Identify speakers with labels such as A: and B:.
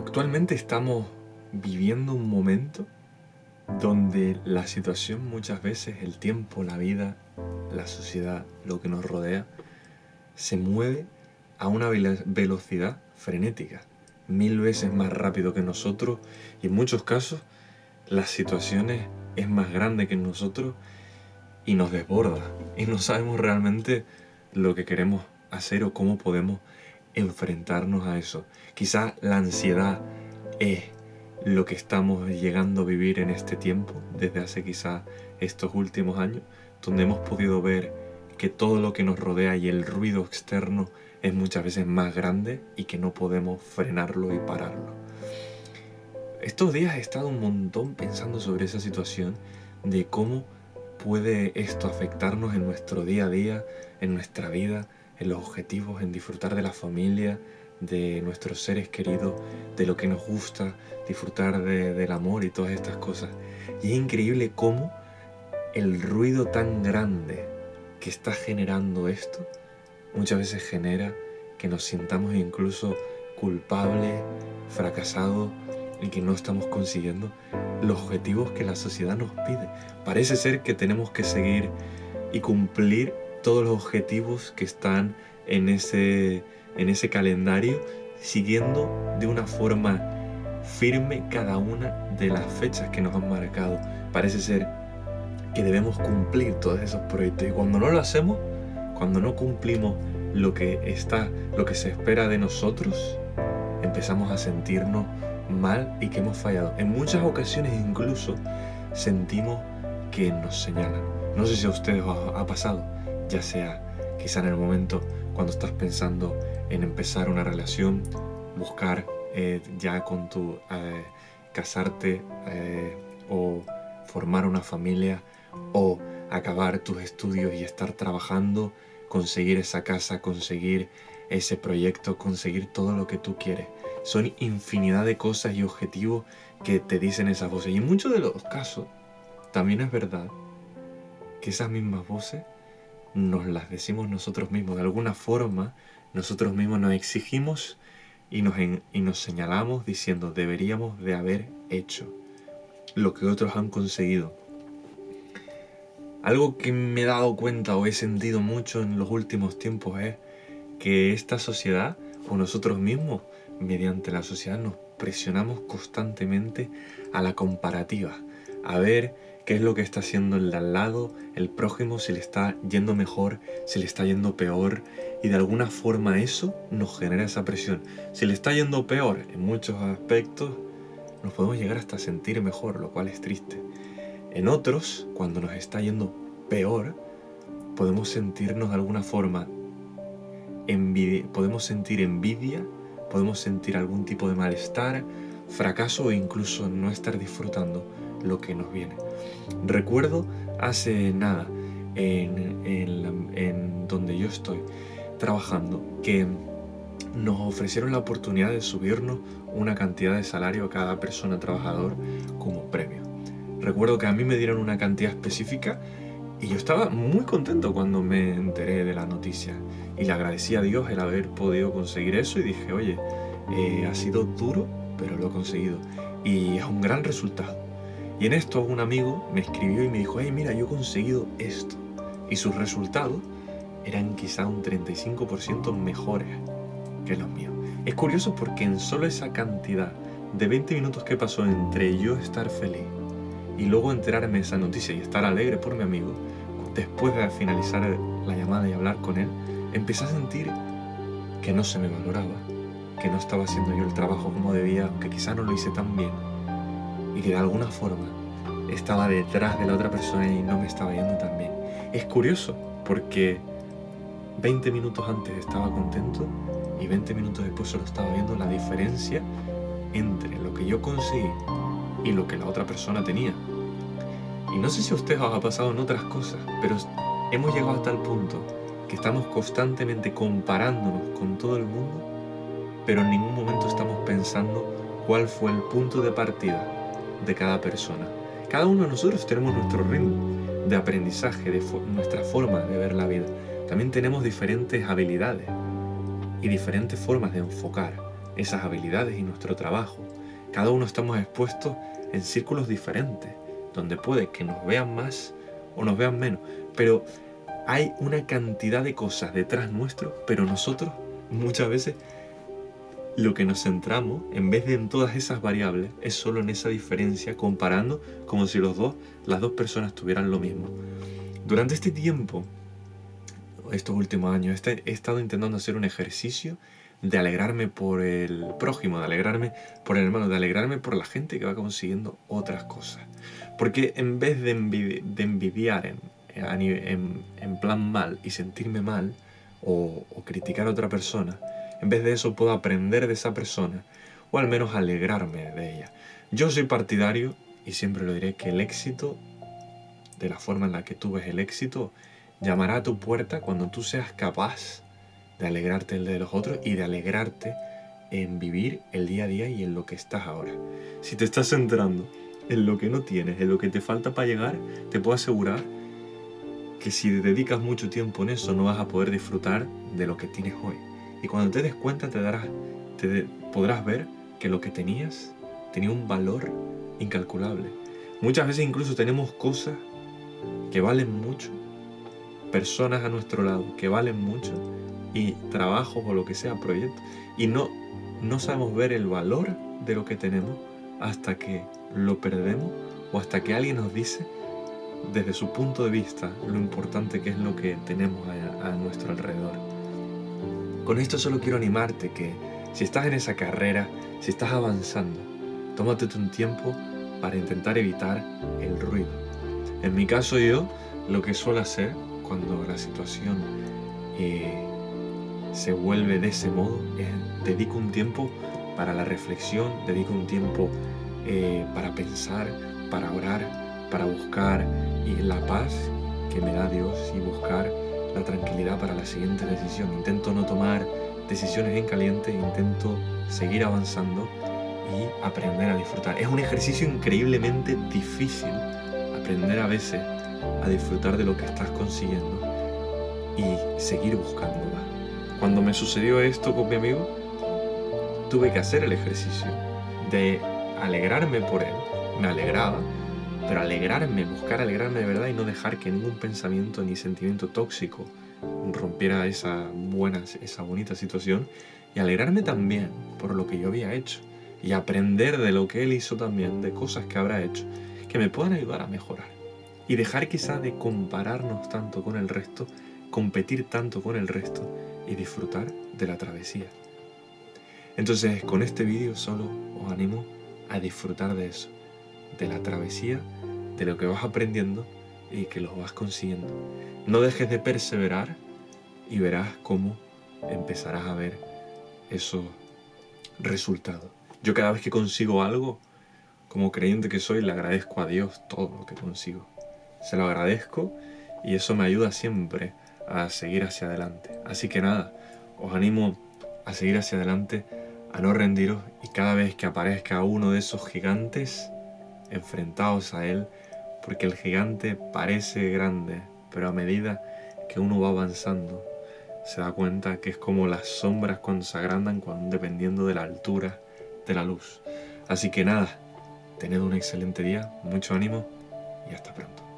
A: Actualmente estamos viviendo un momento donde la situación muchas veces, el tiempo, la vida, la sociedad, lo que nos rodea, se mueve a una velocidad frenética, mil veces más rápido que nosotros y en muchos casos las situaciones es más grande que nosotros y nos desborda y no sabemos realmente lo que queremos hacer o cómo podemos enfrentarnos a eso. Quizá la ansiedad es lo que estamos llegando a vivir en este tiempo, desde hace quizá estos últimos años, donde hemos podido ver que todo lo que nos rodea y el ruido externo es muchas veces más grande y que no podemos frenarlo y pararlo. Estos días he estado un montón pensando sobre esa situación de cómo puede esto afectarnos en nuestro día a día, en nuestra vida, en los objetivos, en disfrutar de la familia, de nuestros seres queridos, de lo que nos gusta, disfrutar del amor y todas estas cosas. Y es increíble cómo el ruido tan grande que está generando esto muchas veces genera que nos sintamos incluso culpables, fracasados y que no estamos consiguiendo los objetivos que la sociedad nos pide. Parece ser que tenemos que seguir y cumplir todos los objetivos que están en ese, en ese calendario, siguiendo de una forma firme cada una de las fechas que nos han marcado. Parece ser que debemos cumplir todos esos proyectos y cuando no lo hacemos, cuando no cumplimos lo que está, lo que se espera de nosotros, empezamos a sentirnos mal y que hemos fallado. En muchas ocasiones incluso sentimos que nos señalan. No sé si a ustedes os ha pasado, ya sea quizá en el momento cuando estás pensando en empezar una relación, buscar eh, ya con tu eh, casarte eh, o formar una familia o acabar tus estudios y estar trabajando, conseguir esa casa, conseguir ese proyecto, conseguir todo lo que tú quieres. Son infinidad de cosas y objetivos que te dicen esas voces. Y en muchos de los casos también es verdad que esas mismas voces nos las decimos nosotros mismos. De alguna forma, nosotros mismos nos exigimos y nos, y nos señalamos diciendo deberíamos de haber hecho lo que otros han conseguido. Algo que me he dado cuenta o he sentido mucho en los últimos tiempos es que esta sociedad o nosotros mismos, mediante la sociedad, nos presionamos constantemente a la comparativa, a ver qué es lo que está haciendo el de al lado, el prójimo, si le está yendo mejor, si le está yendo peor, y de alguna forma eso nos genera esa presión. Si le está yendo peor en muchos aspectos, nos podemos llegar hasta sentir mejor, lo cual es triste. En otros, cuando nos está yendo peor, podemos sentirnos de alguna forma envidia, podemos sentir envidia, podemos sentir algún tipo de malestar, fracaso o incluso no estar disfrutando lo que nos viene. Recuerdo hace nada, en, donde yo estoy trabajando, que nos ofrecieron la oportunidad de subirnos una cantidad de salario a cada persona trabajador como premio. Recuerdo que a mí me dieron una cantidad específica y yo estaba muy contento cuando me enteré de la noticia y le agradecí a Dios el haber podido conseguir eso y dije, oye, eh, ha sido duro, pero lo he conseguido y es un gran resultado. Y en esto un amigo me escribió y me dijo, hey, mira, yo he conseguido esto. Y sus resultados eran quizá un 35% mejores que los míos. Es curioso porque en solo esa cantidad de 20 minutos que pasó entre yo estar feliz y luego enterarme de esa noticia y estar alegre por mi amigo, después de finalizar la llamada y hablar con él, empecé a sentir que no se me valoraba, que no estaba haciendo yo el trabajo como debía, que quizá no lo hice tan bien y que de alguna forma estaba detrás de la otra persona y no me estaba yendo tan bien. Es curioso porque 20 minutos antes estaba contento y 20 minutos después solo estaba viendo la diferencia entre lo que yo conseguí y lo que la otra persona tenía. Y no sé si a ustedes os ha pasado en otras cosas, pero hemos llegado a tal punto que estamos constantemente comparándonos con todo el mundo, pero en ningún momento estamos pensando cuál fue el punto de partida de cada persona. Cada uno de nosotros tenemos nuestro ritmo de aprendizaje, de nuestra forma de ver la vida. También tenemos diferentes habilidades y diferentes formas de enfocar esas habilidades y nuestro trabajo. Cada uno estamos expuestos en círculos diferentes, donde puede que nos vean más o nos vean menos, pero hay una cantidad de cosas detrás nuestro, pero nosotros muchas veces lo que nos centramos, en vez de en todas esas variables, es solo en esa diferencia, comparando como si los dos, las dos personas tuvieran lo mismo. Durante este tiempo, estos últimos años, este, he estado intentando hacer un ejercicio de alegrarme por el prójimo, de alegrarme por el hermano, de alegrarme por la gente que va consiguiendo otras cosas. Porque en vez de, envidiar en, plan mal y sentirme mal o, o criticar a otra persona, en vez de eso puedo aprender de esa persona o al menos alegrarme de ella. Yo soy partidario, y siempre lo diré, que el éxito, de la forma en la que tú ves el éxito, llamará a tu puerta cuando tú seas capaz de alegrarte el de los otros y de alegrarte en vivir el día a día y en lo que estás ahora. Si te estás centrando en lo que no tienes, en lo que te falta para llegar, te puedo asegurar que si dedicas mucho tiempo en eso no vas a poder disfrutar de lo que tienes hoy. Y cuando te des cuenta te darás, te podrás ver que lo que tenías tenía un valor incalculable. Muchas veces incluso tenemos cosas que valen mucho, personas a nuestro lado que valen mucho y trabajos o lo que sea, proyectos. Y no, no sabemos ver el valor de lo que tenemos hasta que lo perdemos o hasta que alguien nos dice desde su punto de vista lo importante que es lo que tenemos a, a nuestro alrededor. Con esto solo quiero animarte que si estás en esa carrera, si estás avanzando, tómate un tiempo para intentar evitar el ruido. En mi caso yo lo que suelo hacer cuando la situación eh, se vuelve de ese modo, dedico un tiempo para la reflexión, dedico un tiempo eh, para pensar, para orar, para buscar y la paz que me da Dios y buscar la tranquilidad para la siguiente decisión. Intento no tomar decisiones en caliente, intento seguir avanzando y aprender a disfrutar. Es un ejercicio increíblemente difícil aprender a veces a disfrutar de lo que estás consiguiendo y seguir buscándola. Cuando me sucedió esto con mi amigo, tuve que hacer el ejercicio de alegrarme por él. Me alegraba, pero alegrarme, buscar alegrarme de verdad y no dejar que ningún pensamiento ni sentimiento tóxico rompiera esa buena, esa bonita situación y alegrarme también por lo que yo había hecho y aprender de lo que él hizo también, de cosas que habrá hecho, que me puedan ayudar a mejorar. Y dejar quizá de compararnos tanto con el resto, competir tanto con el resto y disfrutar de la travesía. Entonces con este vídeo solo os animo a disfrutar de eso, de la travesía, de lo que vas aprendiendo y que lo vas consiguiendo. No dejes de perseverar y verás cómo empezarás a ver esos resultados. Yo cada vez que consigo algo, como creyente que soy, le agradezco a Dios todo lo que consigo. Se lo agradezco y eso me ayuda siempre a seguir hacia adelante. Así que nada, os animo a seguir hacia adelante, a no rendiros y cada vez que aparezca uno de esos gigantes, enfrentaos a él, porque el gigante parece grande, pero a medida que uno va avanzando, se da cuenta que es como las sombras cuando se agrandan, cuando, dependiendo de la altura de la luz. Así que nada, tened un excelente día, mucho ánimo y hasta pronto.